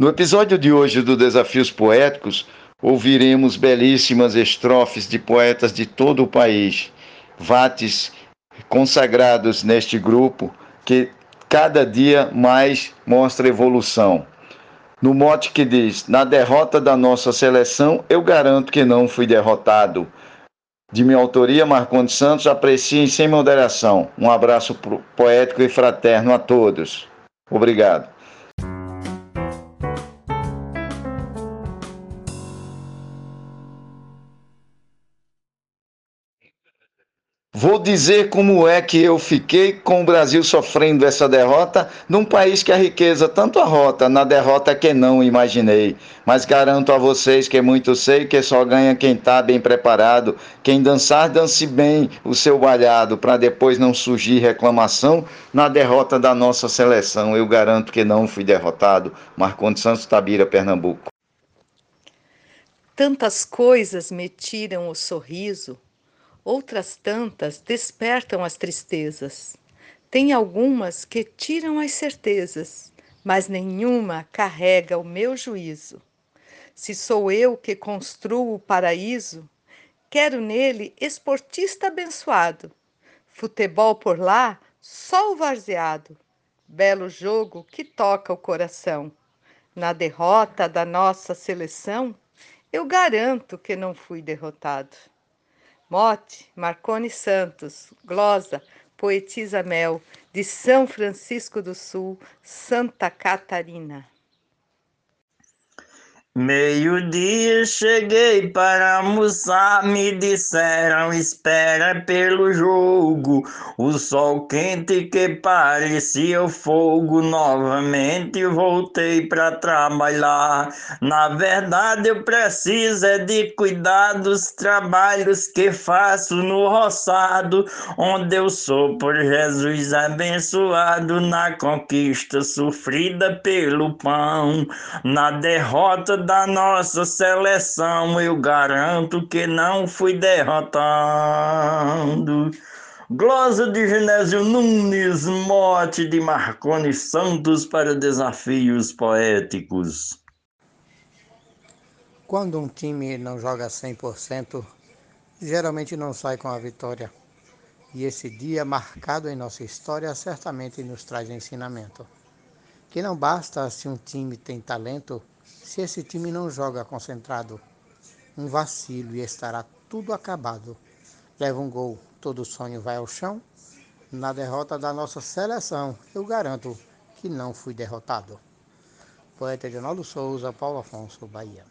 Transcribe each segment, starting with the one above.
No episódio de hoje do Desafios Poéticos, ouviremos belíssimas estrofes de poetas de todo o país, vates consagrados neste grupo que cada dia mais mostra evolução. No mote que diz: Na derrota da nossa seleção, eu garanto que não fui derrotado. De minha autoria, Marcondes Santos, apreciem sem moderação. Um abraço poético e fraterno a todos. Obrigado. Vou dizer como é que eu fiquei com o Brasil sofrendo essa derrota num país que a riqueza tanto arrota, na derrota que não imaginei. Mas garanto a vocês que muito sei que só ganha quem está bem preparado. Quem dançar, dance bem o seu balhado, para depois não surgir reclamação na derrota da nossa seleção. Eu garanto que não fui derrotado. Marcondes Santos Tabira, Pernambuco. Tantas coisas me tiram o sorriso outras tantas despertam as tristezas. Tem algumas que tiram as certezas, mas nenhuma carrega o meu juízo. Se sou eu que construo o paraíso, quero nele esportista abençoado. Futebol por lá, sol varzeado. Belo jogo que toca o coração. Na derrota da nossa seleção, eu garanto que não fui derrotado. Mote, Marcone Santos, glosa, poetisa Mel, de São Francisco do Sul, Santa Catarina. Meio-dia cheguei para almoçar, me disseram espera pelo jogo. O sol quente que parecia o fogo, novamente voltei para trabalhar. Na verdade, eu preciso é de cuidar dos trabalhos que faço no roçado, onde eu sou por Jesus abençoado na conquista sofrida pelo pão, na derrota da nossa seleção, eu garanto que não fui derrotando. Glosa de Genésio Nunes, mote de Marconi Santos para desafios poéticos. Quando um time não joga 100%, geralmente não sai com a vitória. E esse dia marcado em nossa história certamente nos traz ensinamento. Que não basta se um time tem talento se esse time não joga concentrado, um vacilo e estará tudo acabado. Leva um gol, todo sonho vai ao chão. Na derrota da nossa seleção, eu garanto que não fui derrotado. Poeta Edinaldo Souza, Paulo Afonso, Bahia.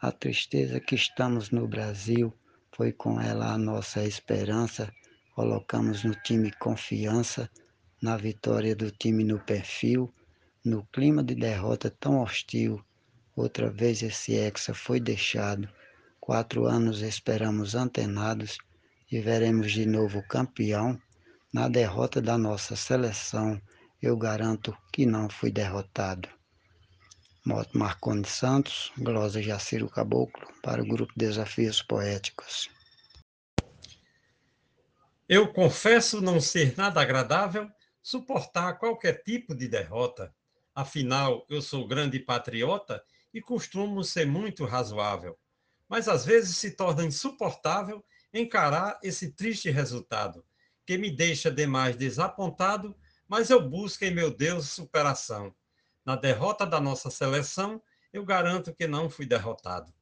A tristeza que estamos no Brasil foi com ela a nossa esperança. Colocamos no time confiança, na vitória do time no perfil no clima de derrota tão hostil, outra vez esse hexa foi deixado. Quatro anos esperamos antenados e veremos de novo campeão. Na derrota da nossa seleção, eu garanto que não fui derrotado. Moto Marconi Santos, Glosa Jaciro Caboclo, para o grupo Desafios Poéticos. Eu confesso não ser nada agradável suportar qualquer tipo de derrota. Afinal, eu sou grande patriota e costumo ser muito razoável. Mas às vezes se torna insuportável encarar esse triste resultado, que me deixa demais desapontado, mas eu busco em meu Deus superação. Na derrota da nossa seleção, eu garanto que não fui derrotado.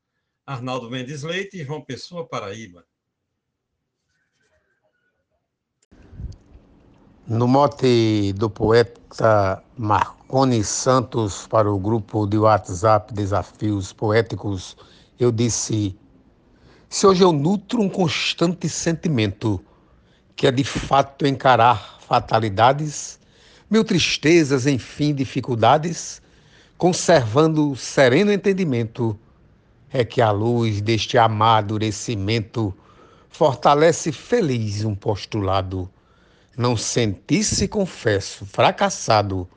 Arnaldo Mendes Leite João Pessoa, Paraíba. No mote do poeta Marconi Santos para o grupo de WhatsApp Desafios Poéticos, eu disse: Se hoje eu nutro um constante sentimento, que é de fato encarar fatalidades, mil tristezas, enfim, dificuldades, conservando sereno entendimento, é que a luz deste amadurecimento fortalece feliz um postulado não sentisse, confesso, fracassado,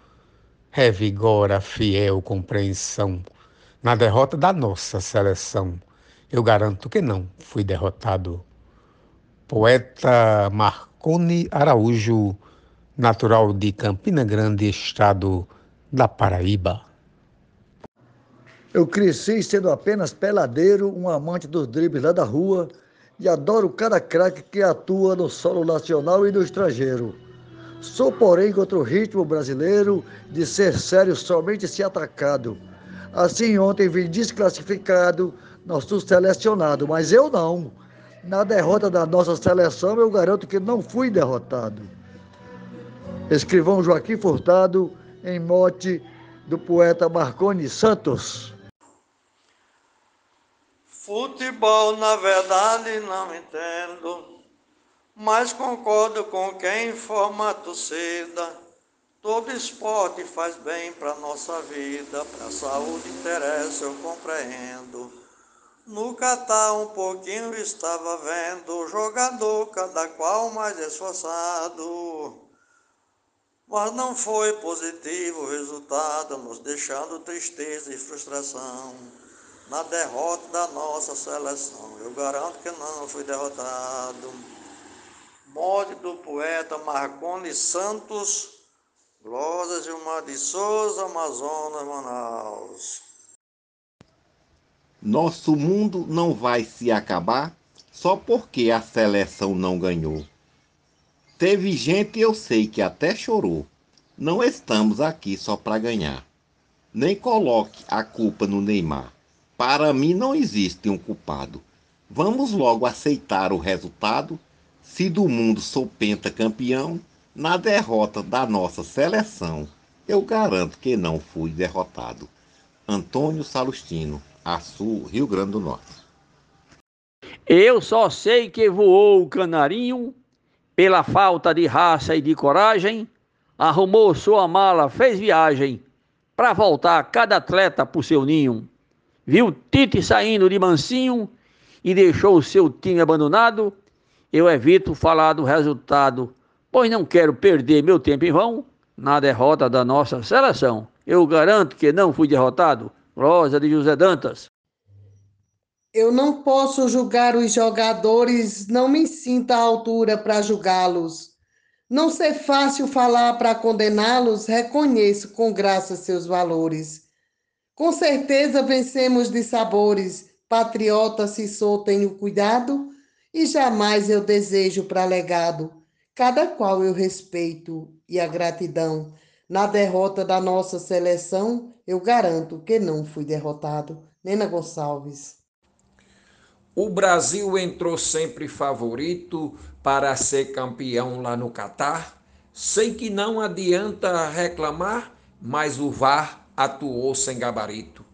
revigora fiel compreensão na derrota da nossa seleção. Eu garanto que não fui derrotado. Poeta Marconi Araújo, natural de Campina Grande, estado da Paraíba. Eu cresci sendo apenas peladeiro, um amante dos dribles lá da rua e adoro cada craque que atua no solo nacional e no estrangeiro. Sou, porém, contra o ritmo brasileiro de ser sério somente se atacado. Assim, ontem vim desclassificado, nosso selecionado, mas eu não. Na derrota da nossa seleção, eu garanto que não fui derrotado. Escrivão Joaquim Furtado, em mote do poeta Marconi Santos. Futebol, na verdade, não entendo, mas concordo com quem informa a torcida. Todo esporte faz bem para nossa vida, para a saúde interessa, eu compreendo. No Catar um pouquinho estava vendo o jogador, cada qual mais esforçado. Mas não foi positivo o resultado, nos deixando tristeza e frustração na derrota da nossa seleção. Eu garanto que não fui derrotado. Morte do poeta Marconi Santos, Glória Gilmar de Souza, Amazonas, Manaus. Nosso mundo não vai se acabar só porque a seleção não ganhou. Teve gente, eu sei, que até chorou. Não estamos aqui só para ganhar. Nem coloque a culpa no Neymar. Para mim não existe um culpado. Vamos logo aceitar o resultado. Se do mundo sou pentacampeão, na derrota da nossa seleção, eu garanto que não fui derrotado. Antônio Salustino, Açu, Rio Grande do Norte. Eu só sei que voou o canarinho, pela falta de raça e de coragem, arrumou sua mala, fez viagem, para voltar cada atleta pro seu ninho viu Tite saindo de mansinho e deixou o seu time abandonado, eu evito falar do resultado, pois não quero perder meu tempo em vão na derrota da nossa seleção. Eu garanto que não fui derrotado. Rosa de José Dantas. Eu não posso julgar os jogadores, não me sinta à altura para julgá-los. Não ser fácil falar para condená-los, reconheço com graça seus valores. Com certeza vencemos de sabores, patriota se sou tenho cuidado, e jamais eu desejo para legado, cada qual eu respeito e a gratidão. Na derrota da nossa seleção, eu garanto que não fui derrotado. Nena Gonçalves. O Brasil entrou sempre favorito para ser campeão lá no Catar. Sei que não adianta reclamar, mas o VAR atuou sem gabarito.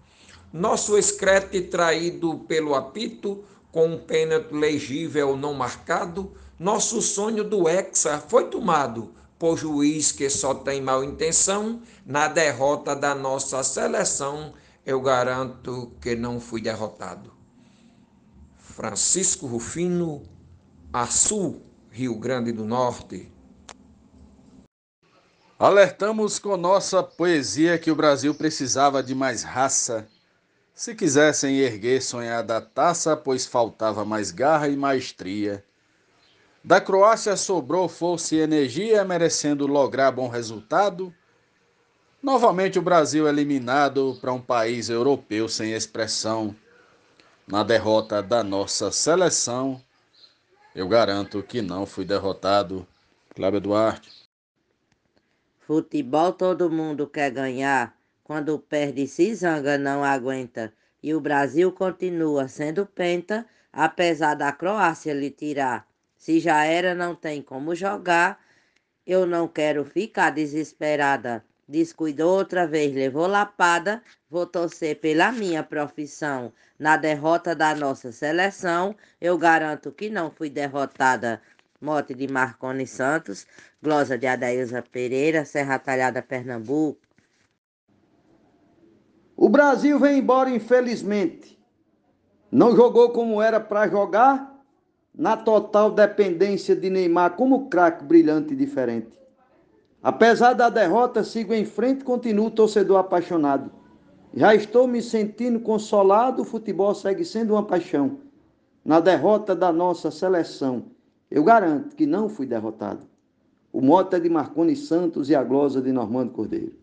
Nosso escrete traído pelo apito, com um pênalti legível não marcado, nosso sonho do Hexa foi tomado por juiz que só tem mal intenção, na derrota da nossa seleção, eu garanto que não fui derrotado. Francisco Rufino, Açu, Rio Grande do Norte. Alertamos com nossa poesia que o Brasil precisava de mais raça. Se quisessem erguer sonhada taça, pois faltava mais garra e maestria. Da Croácia sobrou força e energia, merecendo lograr bom resultado. Novamente o Brasil eliminado para um país europeu sem expressão. Na derrota da nossa seleção, eu garanto que não fui derrotado. Cláudio Duarte. Futebol todo mundo quer ganhar, quando perde se zanga não aguenta. E o Brasil continua sendo penta, apesar da Croácia lhe tirar. Se já era, não tem como jogar. Eu não quero ficar desesperada. Descuidou outra vez, levou lapada. Vou torcer pela minha profissão. Na derrota da nossa seleção, eu garanto que não fui derrotada. Mote de Marconi Santos, glosa de Adailza Pereira, Serra Talhada, Pernambuco. O Brasil vem embora, infelizmente. Não jogou como era para jogar, na total dependência de Neymar como craque brilhante e diferente. Apesar da derrota, sigo em frente, continuo torcedor apaixonado. Já estou me sentindo consolado, o futebol segue sendo uma paixão. Na derrota da nossa seleção, eu garanto que não fui derrotado. O mote é de Marconi Santos e a glosa de Normando Cordeiro.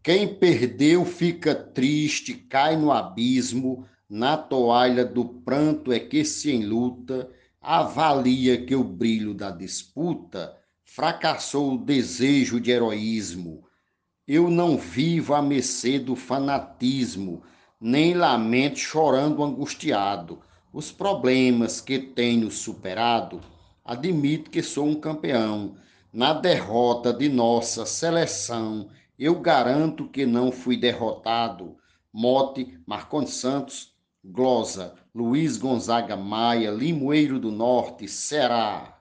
Quem perdeu fica triste, cai no abismo, na toalha do pranto é que se enluta, avalia que o brilho da disputa fracassou o desejo de heroísmo. Eu não vivo a mercê do fanatismo, nem lamento chorando angustiado. Os problemas que tenho superado, admito que sou um campeão. Na derrota de nossa seleção, eu garanto que não fui derrotado. Mote, Marcondes Santos, Glosa, Luiz Gonzaga Maia, Limoeiro do Norte, Ceará.